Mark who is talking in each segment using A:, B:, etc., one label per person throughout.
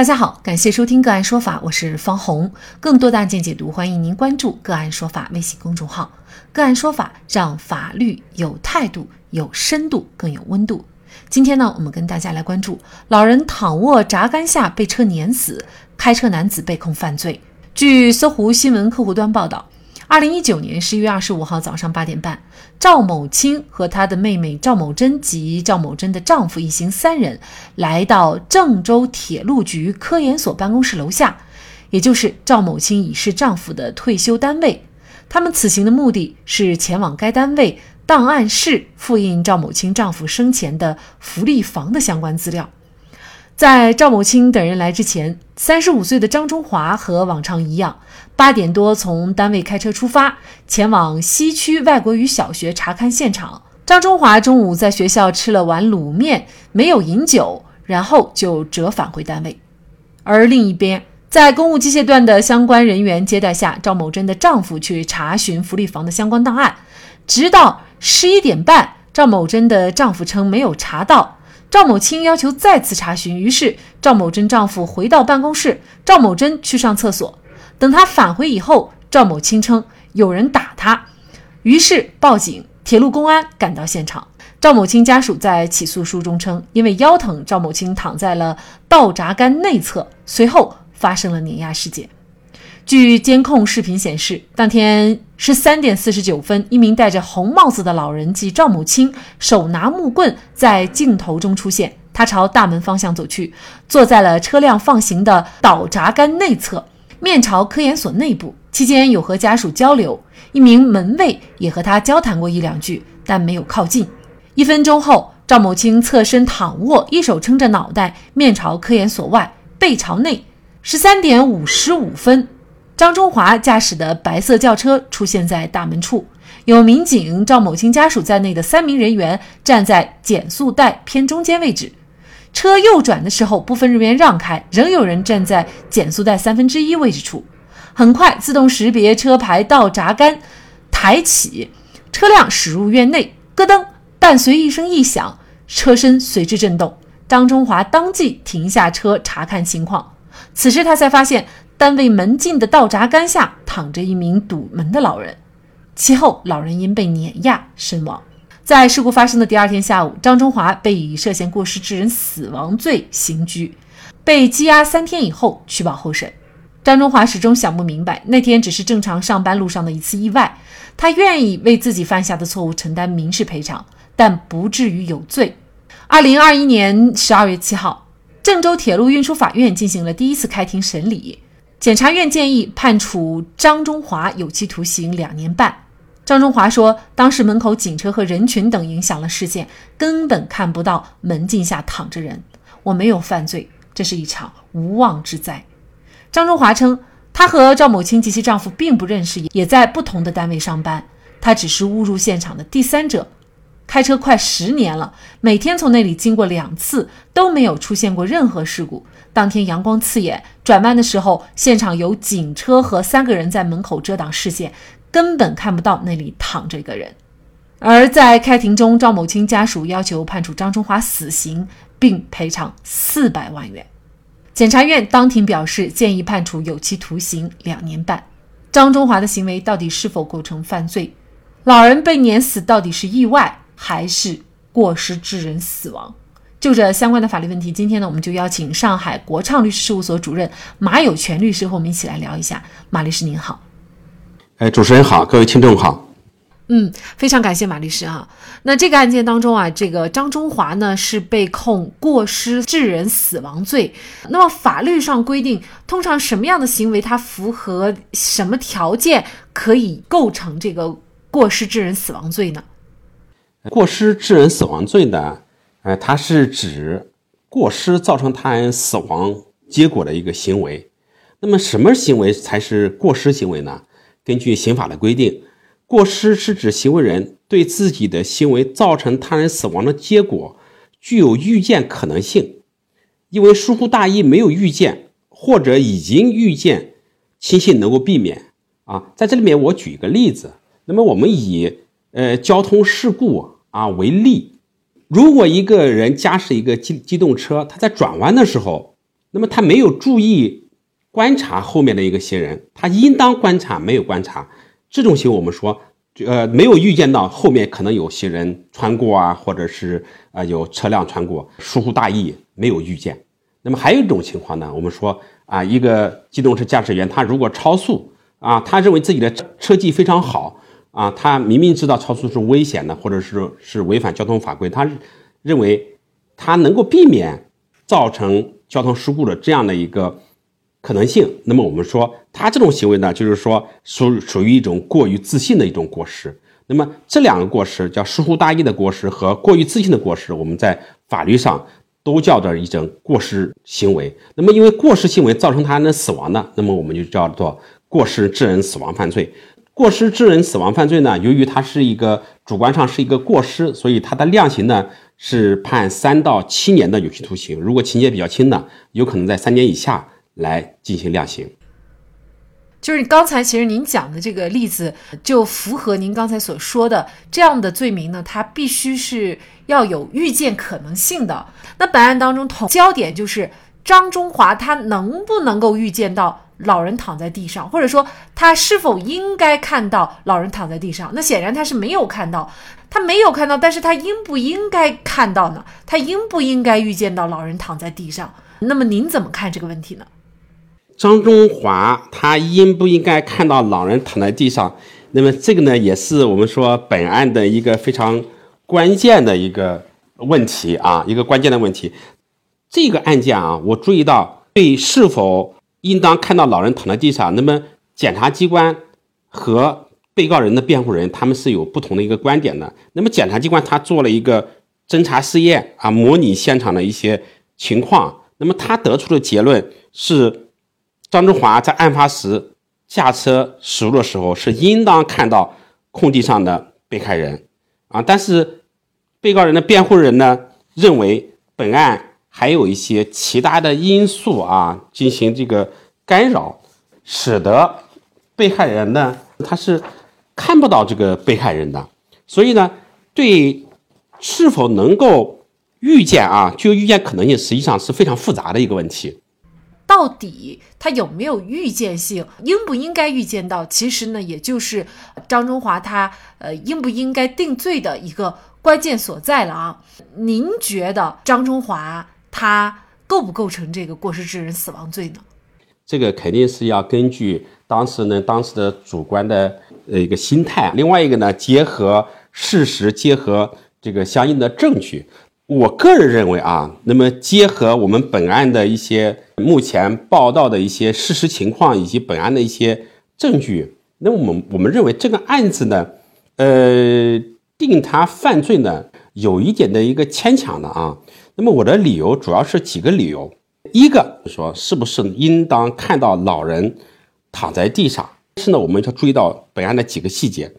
A: 大家好，感谢收听个案说法，我是方红。更多的案件解读，欢迎您关注个案说法微信公众号。个案说法让法律有态度、有深度、更有温度。今天呢，我们跟大家来关注老人躺卧闸杆下被车碾死，开车男子被控犯罪。据搜狐新闻客户端报道。二零一九年十一月二十五号早上八点半，赵某清和他的妹妹赵某珍及赵某珍的丈夫一行三人来到郑州铁路局科研所办公室楼下，也就是赵某清已逝丈夫的退休单位。他们此行的目的是前往该单位档案室复印赵某清丈夫生前的福利房的相关资料。在赵某清等人来之前，三十五岁的张中华和往常一样，八点多从单位开车出发，前往西区外国语小学查看现场。张中华中午在学校吃了碗卤面，没有饮酒，然后就折返回单位。而另一边，在公务机械段的相关人员接待下，赵某珍的丈夫去查询福利房的相关档案，直到十一点半，赵某珍的丈夫称没有查到。赵某清要求再次查询，于是赵某珍丈夫回到办公室，赵某珍去上厕所。等他返回以后，赵某清称有人打他，于是报警，铁路公安赶到现场。赵某清家属在起诉书中称，因为腰疼，赵某清躺在了道闸杆内侧，随后发生了碾压事件。据监控视频显示，当天十三点四十九分，一名戴着红帽子的老人即赵某清，手拿木棍在镜头中出现。他朝大门方向走去，坐在了车辆放行的倒闸杆内侧，面朝科研所内部。期间有和家属交流，一名门卫也和他交谈过一两句，但没有靠近。一分钟后，赵某清侧身躺卧，一手撑着脑袋，面朝科研所外，背朝内。十三点五十五分。张中华驾驶的白色轿车出现在大门处，有民警、赵某清家属在内的三名人员站在减速带偏中间位置。车右转的时候，部分人员让开，仍有人站在减速带三分之一位置处。很快，自动识别车牌道闸杆抬起，车辆驶入院内，咯噔，伴随一声异响，车身随之震动。张中华当即停下车查看情况，此时他才发现。单位门禁的道闸杆下躺着一名堵门的老人，其后老人因被碾压身亡。在事故发生的第二天下午，张中华被以涉嫌过失致人死亡罪刑拘，被羁押三天以后取保候审。张中华始终想不明白，那天只是正常上班路上的一次意外，他愿意为自己犯下的错误承担民事赔偿，但不至于有罪。二零二一年十二月七号，郑州铁路运输法院进行了第一次开庭审理。检察院建议判处张中华有期徒刑两年半。张中华说，当时门口警车和人群等影响了视线，根本看不到门禁下躺着人。我没有犯罪，这是一场无妄之灾。张中华称，他和赵某清及其丈夫并不认识，也在不同的单位上班，他只是误入现场的第三者。开车快十年了，每天从那里经过两次，都没有出现过任何事故。当天阳光刺眼，转弯的时候，现场有警车和三个人在门口遮挡视线，根本看不到那里躺着一个人。而在开庭中，赵某清家属要求判处张中华死刑，并赔偿四百万元。检察院当庭表示，建议判处有期徒刑两年半。张中华的行为到底是否构成犯罪？老人被碾死到底是意外？还是过失致人死亡？就这相关的法律问题，今天呢，我们就邀请上海国畅律师事务所主任马有权律师和我们一起来聊一下。马律师您好，
B: 哎，主持人好，各位听众好。
A: 嗯，非常感谢马律师哈。那这个案件当中啊，这个张中华呢是被控过失致人死亡罪。那么法律上规定，通常什么样的行为，它符合什么条件可以构成这个过失致人死亡罪呢？
B: 过失致人死亡罪呢，呃，它是指过失造成他人死亡结果的一个行为。那么，什么行为才是过失行为呢？根据刑法的规定，过失是指行为人对自己的行为造成他人死亡的结果具有预见可能性，因为疏忽大意没有预见，或者已经预见，轻信能够避免。啊，在这里面我举一个例子。那么，我们以呃，交通事故啊为例，如果一个人驾驶一个机机动车，他在转弯的时候那么他没有注意观察后面的一个行人，他应当观察没有观察，这种行为我们说，呃，没有预见到后面可能有行人穿过啊，或者是啊有车辆穿过，疏忽大意没有预见。那么还有一种情况呢，我们说啊，一个机动车驾驶员他如果超速啊，他认为自己的车技非常好啊，他明明知道超速是危险的，或者是是违反交通法规，他认为他能够避免造成交通事故的这样的一个可能性。那么我们说他这种行为呢，就是说属属于一种过于自信的一种过失。那么这两个过失叫疏忽大意的过失和过于自信的过失，我们在法律上。都叫做一种过失行为。那么，因为过失行为造成他人的死亡的，那么我们就叫做过失致人死亡犯罪。过失致人死亡犯罪呢，由于它是一个主观上是一个过失，所以它的量刑呢是判三到七年的有期徒刑。如果情节比较轻的，有可能在三年以下来进行量刑。
A: 就是刚才其实您讲的这个例子，就符合您刚才所说的这样的罪名呢，它必须是要有预见可能性的。那本案当中，同焦点就是张中华他能不能够预见到老人躺在地上，或者说他是否应该看到老人躺在地上？那显然他是没有看到，他没有看到，但是他应不应该看到呢？他应不应该预见到老人躺在地上？那么您怎么看这个问题呢？
B: 张中华他应不应该看到老人躺在地上？那么这个呢，也是我们说本案的一个非常关键的一个问题啊，一个关键的问题。这个案件啊，我注意到对是否应当看到老人躺在地上，那么检察机关和被告人的辩护人他们是有不同的一个观点的。那么检察机关他做了一个侦查试验啊，模拟现场的一些情况，那么他得出的结论是。张中华在案发时驾车驶入的时候，是应当看到空地上的被害人啊。但是，被告人的辩护人呢认为本案还有一些其他的因素啊进行这个干扰，使得被害人呢他是看不到这个被害人的。所以呢，对是否能够预见啊，就预见可能性，实际上是非常复杂的一个问题。
A: 到底他有没有预见性，应不应该预见到？其实呢，也就是张中华他呃应不应该定罪的一个关键所在了啊。您觉得张中华他构不构成这个过失致人死亡罪呢？
B: 这个肯定是要根据当事人当时的主观的呃一个心态，另外一个呢，结合事实，结合这个相应的证据。我个人认为啊，那么结合我们本案的一些目前报道的一些事实情况以及本案的一些证据，那我们我们认为这个案子呢，呃，定他犯罪呢，有一点的一个牵强的啊。那么我的理由主要是几个理由，一个说是不是应当看到老人躺在地上？但是呢，我们要注意到本案的几个细节。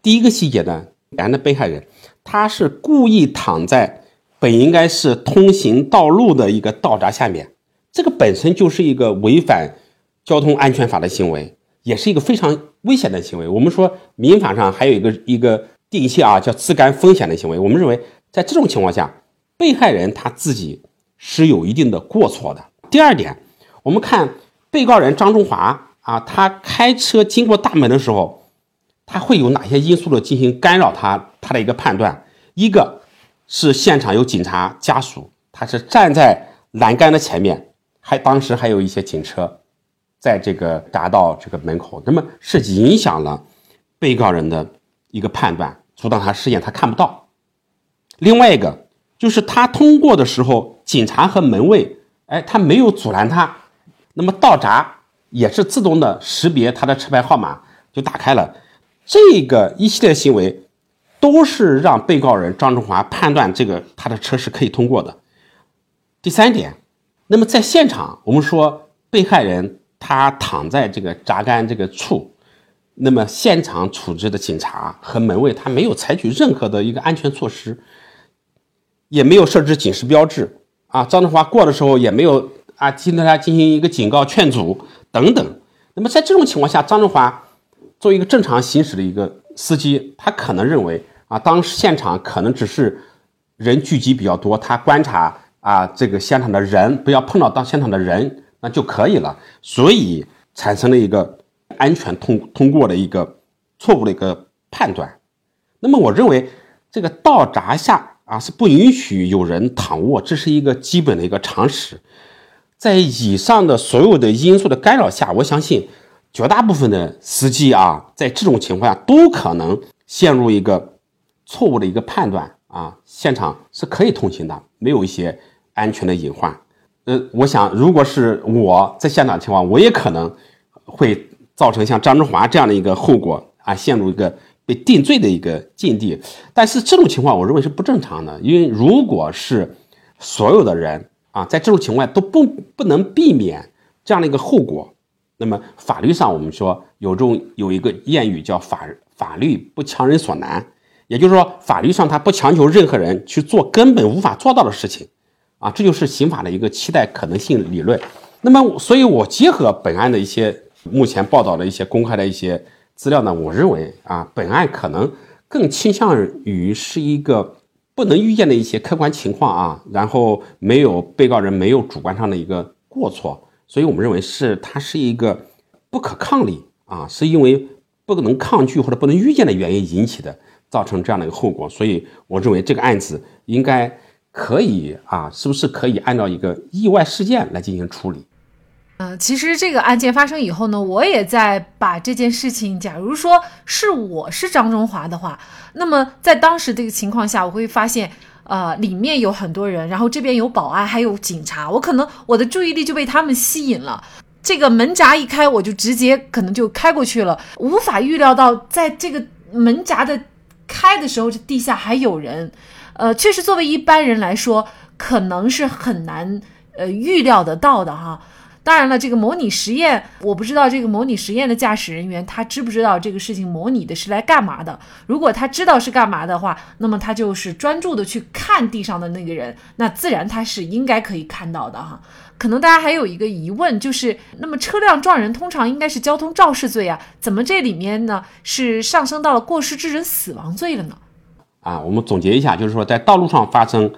B: 第一个细节呢，本案的被害人他是故意躺在。本应该是通行道路的一个道闸下面，这个本身就是一个违反交通安全法的行为，也是一个非常危险的行为。我们说民法上还有一个一个定性啊，叫自甘风险的行为。我们认为，在这种情况下，被害人他自己是有一定的过错的。第二点，我们看被告人张中华啊，他开车经过大门的时候，他会有哪些因素的进行干扰他他的一个判断？一个。是现场有警察家属，他是站在栏杆的前面，还当时还有一些警车，在这个匝道这个门口，那么是影响了被告人的一个判断，阻挡他视线，他看不到。另外一个就是他通过的时候，警察和门卫，哎，他没有阻拦他，那么道闸也是自动的识别他的车牌号码就打开了，这个一系列行为。都是让被告人张中华判断这个他的车是可以通过的。第三点，那么在现场，我们说被害人他躺在这个闸杆这个处，那么现场处置的警察和门卫他没有采取任何的一个安全措施，也没有设置警示标志啊，张中华过的时候也没有啊，听对他进行一个警告劝阻等等。那么在这种情况下，张中华作为一个正常行驶的一个司机，他可能认为。啊，当时现场可能只是人聚集比较多，他观察啊，这个现场的人不要碰到到现场的人，那就可以了。所以产生了一个安全通通过的一个错误的一个判断。那么我认为这个道闸下啊是不允许有人躺卧，这是一个基本的一个常识。在以上的所有的因素的干扰下，我相信绝大部分的司机啊，在这种情况下都可能陷入一个错误的一个判断啊，现场是可以通行的，没有一些安全的隐患。呃，我想如果是我在现场情况，我也可能会造成像张志华这样的一个后果啊，陷入一个被定罪的一个境地。但是这种情况，我认为是不正常的，因为如果是所有的人。啊，在这种情况都不不能避免这样的一个后果。那么法律上我们说有这种有一个谚语叫法法律不强人所难，也就是说法律上它不强求任何人去做根本无法做到的事情。啊，这就是刑法的一个期待可能性理论。那么，所以我结合本案的一些目前报道的一些公开的一些资料呢，我认为啊，本案可能更倾向于是一个。不能预见的一些客观情况啊，然后没有被告人没有主观上的一个过错，所以我们认为是它是一个不可抗力啊，是因为不能抗拒或者不能预见的原因引起的，造成这样的一个后果。所以我认为这个案子应该可以啊，是不是可以按照一个意外事件来进行处理？
A: 呃，其实这个案件发生以后呢，我也在把这件事情，假如说是我是张中华的话，那么在当时这个情况下，我会发现，呃，里面有很多人，然后这边有保安，还有警察，我可能我的注意力就被他们吸引了。这个门闸一开，我就直接可能就开过去了，无法预料到在这个门闸的开的时候，这地下还有人。呃，确实作为一般人来说，可能是很难呃预料得到的哈。当然了，这个模拟实验，我不知道这个模拟实验的驾驶人员他知不知道这个事情模拟的是来干嘛的。如果他知道是干嘛的话，那么他就是专注的去看地上的那个人，那自然他是应该可以看到的哈。可能大家还有一个疑问，就是那么车辆撞人通常应该是交通肇事罪啊，怎么这里面呢是上升到了过失致人死亡罪了呢？
B: 啊，我们总结一下，就是说在道路上发生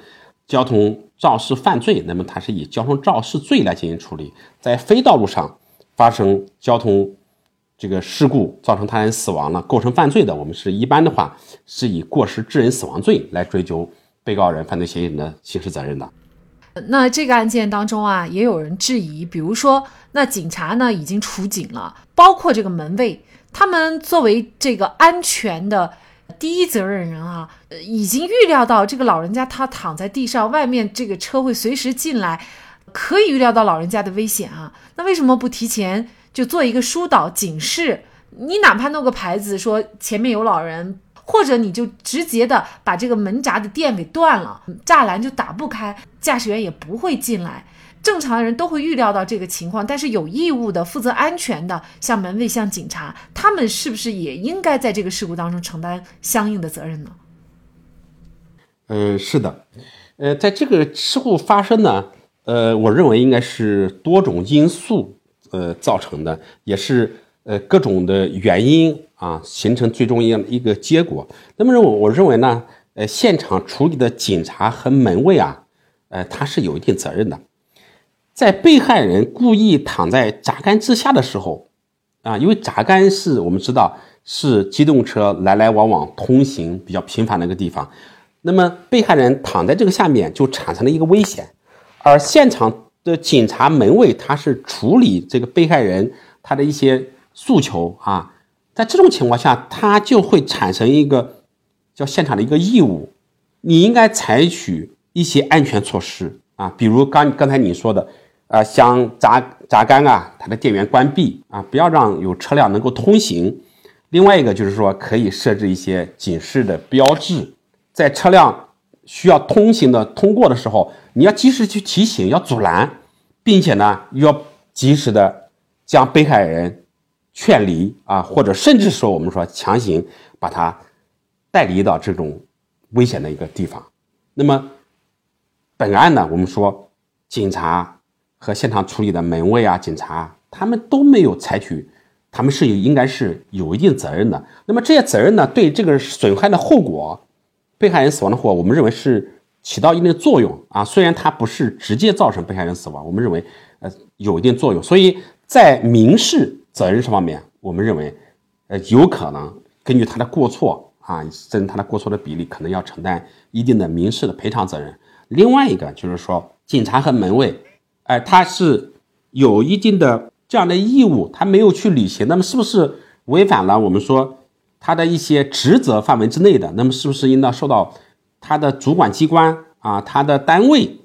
B: 交通。肇事犯罪，那么它是以交通肇事罪来进行处理。在非道路上发生交通这个事故，造成他人死亡了，构成犯罪的，我们是一般的话是以过失致人死亡罪来追究被告人、犯罪嫌疑人的刑事责任的。
A: 那这个案件当中啊，也有人质疑，比如说，那警察呢已经出警了，包括这个门卫，他们作为这个安全的。第一责任人啊，已经预料到这个老人家他躺在地上，外面这个车会随时进来，可以预料到老人家的危险啊。那为什么不提前就做一个疏导警示？你哪怕弄个牌子说前面有老人，或者你就直接的把这个门闸的电给断了，栅栏就打不开，驾驶员也不会进来。正常的人都会预料到这个情况，但是有义务的、负责安全的，像门卫、像警察，他们是不是也应该在这个事故当中承担相应的责任呢？
B: 嗯，是的，呃，在这个事故发生呢，呃，我认为应该是多种因素呃造成的，也是呃各种的原因啊形成最终一一个结果。那么我我认为呢，呃，现场处理的警察和门卫啊，呃，他是有一定责任的。在被害人故意躺在闸杆之下的时候，啊，因为闸杆是我们知道是机动车来来往往通行比较频繁的一个地方，那么被害人躺在这个下面就产生了一个危险，而现场的警察门卫他是处理这个被害人他的一些诉求啊，在这种情况下，他就会产生一个叫现场的一个义务，你应该采取一些安全措施啊，比如刚刚才你说的。啊，将闸闸杆啊，它的电源关闭啊，不要让有车辆能够通行。另外一个就是说，可以设置一些警示的标志，在车辆需要通行的通过的时候，你要及时去提醒，要阻拦，并且呢，要及时的将被害人劝离啊，或者甚至说我们说强行把他带离到这种危险的一个地方。那么本案呢，我们说警察。和现场处理的门卫啊、警察，他们都没有采取，他们是有应该是有一定责任的。那么这些责任呢，对这个损害的后果，被害人死亡的后果，我们认为是起到一定的作用啊。虽然它不是直接造成被害人死亡，我们认为呃有一定作用。所以在民事责任这方面，我们认为呃有可能根据他的过错啊，针他的过错的比例，可能要承担一定的民事的赔偿责任。另外一个就是说，警察和门卫，哎，他是有一定的这样的义务，他没有去履行，那么是不是违反了我们说他的一些职责范围之内的？那么是不是应当受到他的主管机关啊，他的单位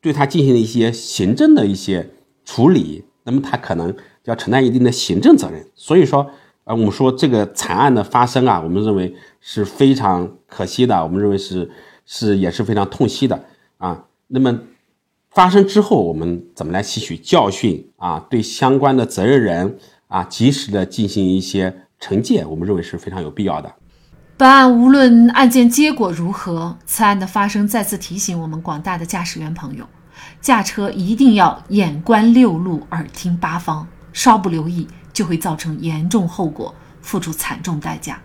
B: 对他进行一些行政的一些处理？那么他可能要承担一定的行政责任。所以说，呃，我们说这个惨案的发生啊，我们认为是非常可惜的，我们认为是是也是非常痛惜的。啊，那么发生之后，我们怎么来吸取教训啊？对相关的责任人啊，及时的进行一些惩戒，我们认为是非常有必要的。
A: 本案无论案件结果如何，此案的发生再次提醒我们广大的驾驶员朋友，驾车一定要眼观六路，耳听八方，稍不留意就会造成严重后果，付出惨重代价。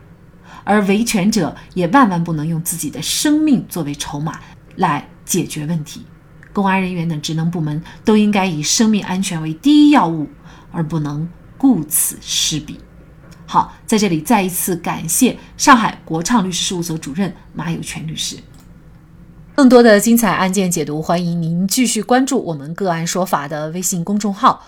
A: 而维权者也万万不能用自己的生命作为筹码来。解决问题，公安人员等职能部门都应该以生命安全为第一要务，而不能顾此失彼。好，在这里再一次感谢上海国畅律师事务所主任马有全律师。更多的精彩案件解读，欢迎您继续关注我们“个案说法”的微信公众号。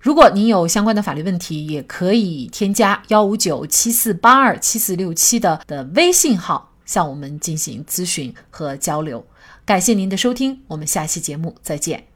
A: 如果您有相关的法律问题，也可以添加幺五九七四八二七四六七的的微信号向我们进行咨询和交流。感谢您的收听，我们下期节目再见。